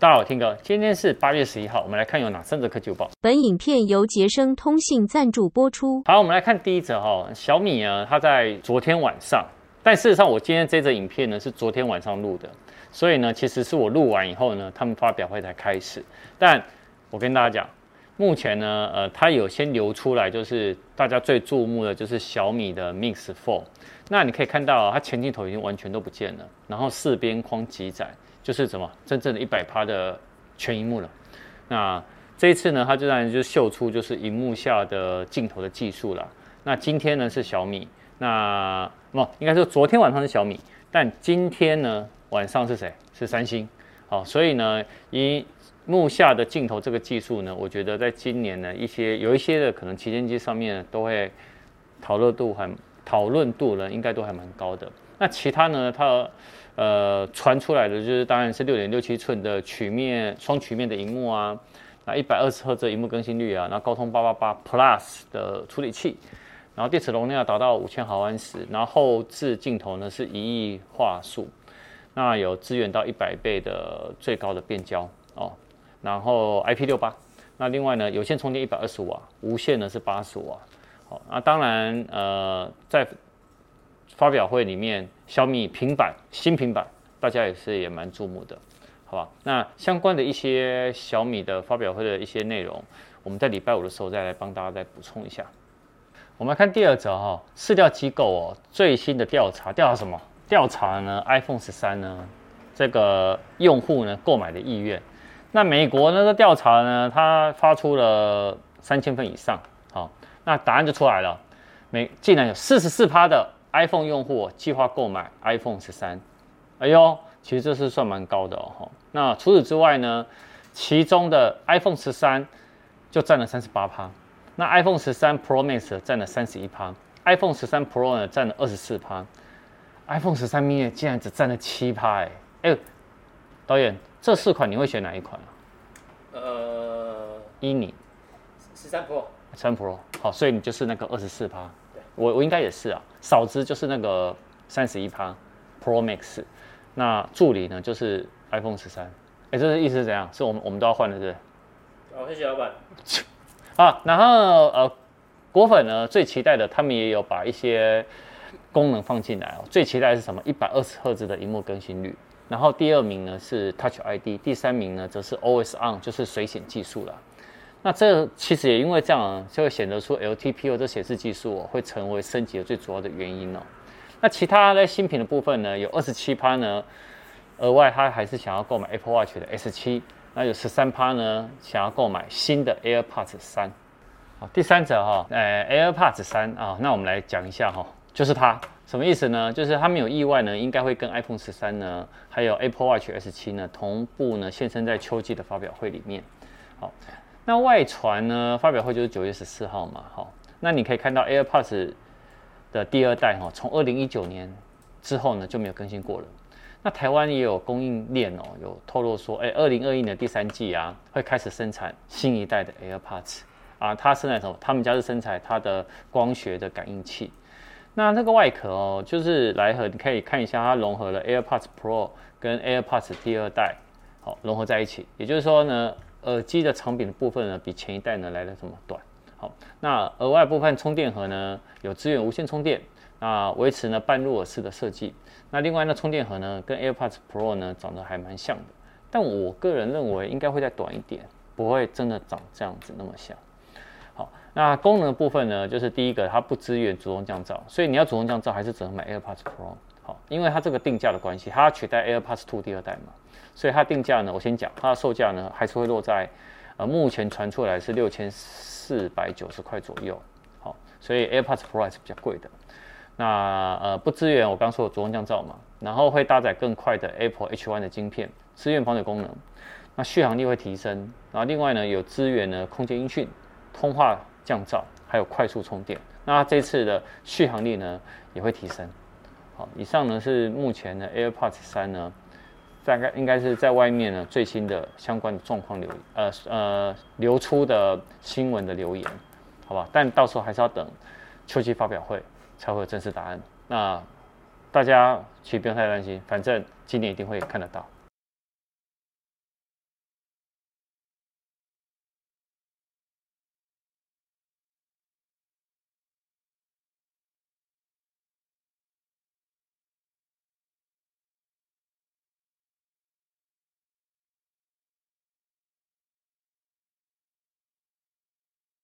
大家好，我 Tim 哥，今天是八月十一号，我们来看有哪三则科技报。本影片由杰生通信赞助播出。好，我们来看第一则哈，小米啊，它在昨天晚上，但事实上我今天这则影片呢是昨天晚上录的，所以呢，其实是我录完以后呢，他们发表会才开始。但我跟大家讲，目前呢，呃，它有先流出来，就是大家最注目的就是小米的 Mix Fold。那你可以看到，它前镜头已经完全都不见了，然后四边框极窄。就是什么真正的一百趴的全荧幕了。那这一次呢，它就让就秀出就是荧幕下的镜头的技术了。那今天呢是小米，那不应该说昨天晚上是小米，但今天呢晚上是谁？是三星。好，所以呢，萤幕下的镜头这个技术呢，我觉得在今年呢一些有一些的可能旗舰机上面都会讨论度还讨论度呢应该都还蛮高的。那其他呢，它。呃，传出来的就是当然是六点六七寸的曲面双曲面的荧幕啊，那一百二十赫兹荧幕更新率啊，然后高通八八八 Plus 的处理器，然后电池容量达到五千毫安时，然后后置镜头呢是一亿画素，那有支援到一百倍的最高的变焦哦，然后 IP 六八，那另外呢有线充电一百二十瓦，无线呢是八十瓦，好，那当然呃在。发表会里面，小米平板新平板，大家也是也蛮注目的，好吧？那相关的一些小米的发表会的一些内容，我们在礼拜五的时候再来帮大家再补充一下。我们来看第二则哈，市调机构哦最新的调查，调查什么？调查呢 iPhone 十三呢这个用户呢购买的意愿。那美国那个调查呢，它发出了三千份以上，好，那答案就出来了，美竟然有四十四趴的。iPhone 用户计划购买 iPhone 十三，哎呦，其实这是算蛮高的哦。那除此之外呢，其中的 iPhone 十三就占了三十八趴，那 iPhone 十三 Pro Max 占了三十一趴，iPhone 十三 Pro 呢占了二十四趴，iPhone 十三 mini 竟然只占了七趴，哎哎，导演，这四款你会选哪一款啊？呃，依你，十三 Pro，十三 Pro，好，所以你就是那个二十四趴。我我应该也是啊，少之就是那个三十一趴 Pro Max，那助理呢就是 iPhone 十三，哎，这是意思是怎样？是我们我们都要换的，是不是？好，谢谢老板。啊，然后呃，果粉呢最期待的，他们也有把一些功能放进来哦。最期待的是什么？一百二十赫兹的荧幕更新率。然后第二名呢是 Touch ID，第三名呢则是 Always On，就是水显技术了。那这其实也因为这样，就会显得出 LTPO 这显示技术哦，会成为升级的最主要的原因哦。那其他的新品的部分呢，有二十七趴呢，额外他还是想要购买 Apple Watch 的 S7，那有十三趴呢，想要购买新的 AirPods 三。好，第三者哈，呃，AirPods 三啊，那我们来讲一下哈，就是它什么意思呢？就是它没有意外呢，应该会跟 iPhone 十三呢，还有 Apple Watch S7 呢同步呢现身在秋季的发表会里面。好。那外传呢？发表会就是九月十四号嘛，好，那你可以看到 AirPods 的第二代哈，从二零一九年之后呢就没有更新过了。那台湾也有供应链哦，有透露说，哎，二零二一年第三季啊会开始生产新一代的 AirPods 啊，它生产什么？他们家是生产它的光学的感应器。那这个外壳哦，就是来和你可以看一下，它融合了 AirPods Pro 跟 AirPods 第二代，好，融合在一起。也就是说呢。耳机的长柄的部分呢，比前一代呢来得这么短。好，那额外部分充电盒呢，有支援无线充电，那维持呢半入耳式的设计。那另外呢，充电盒呢跟 AirPods Pro 呢长得还蛮像的，但我个人认为应该会再短一点，不会真的长这样子那么像。好，那功能的部分呢，就是第一个它不支援主动降噪，所以你要主动降噪还是只能买 AirPods Pro。好，因为它这个定价的关系，它要取代 AirPods 2第二代嘛。所以它定价呢，我先讲，它的售价呢还是会落在，呃，目前传出来是六千四百九十块左右。好，所以 AirPods Pro 还是比较贵的。那呃不支援我刚说的主动降噪嘛，然后会搭载更快的 Apple H1 的晶片，支援防水功能。那续航力会提升，然后另外呢有支援呢空间音讯、通话降噪，还有快速充电。那这次的续航力呢也会提升。以上呢是目前的 AirPods 三呢。大概应该是在外面呢最新的相关的状况流呃呃流出的新闻的留言，好吧？但到时候还是要等秋季发表会才会有正式答案。那大家其实不用太担心，反正今年一定会看得到。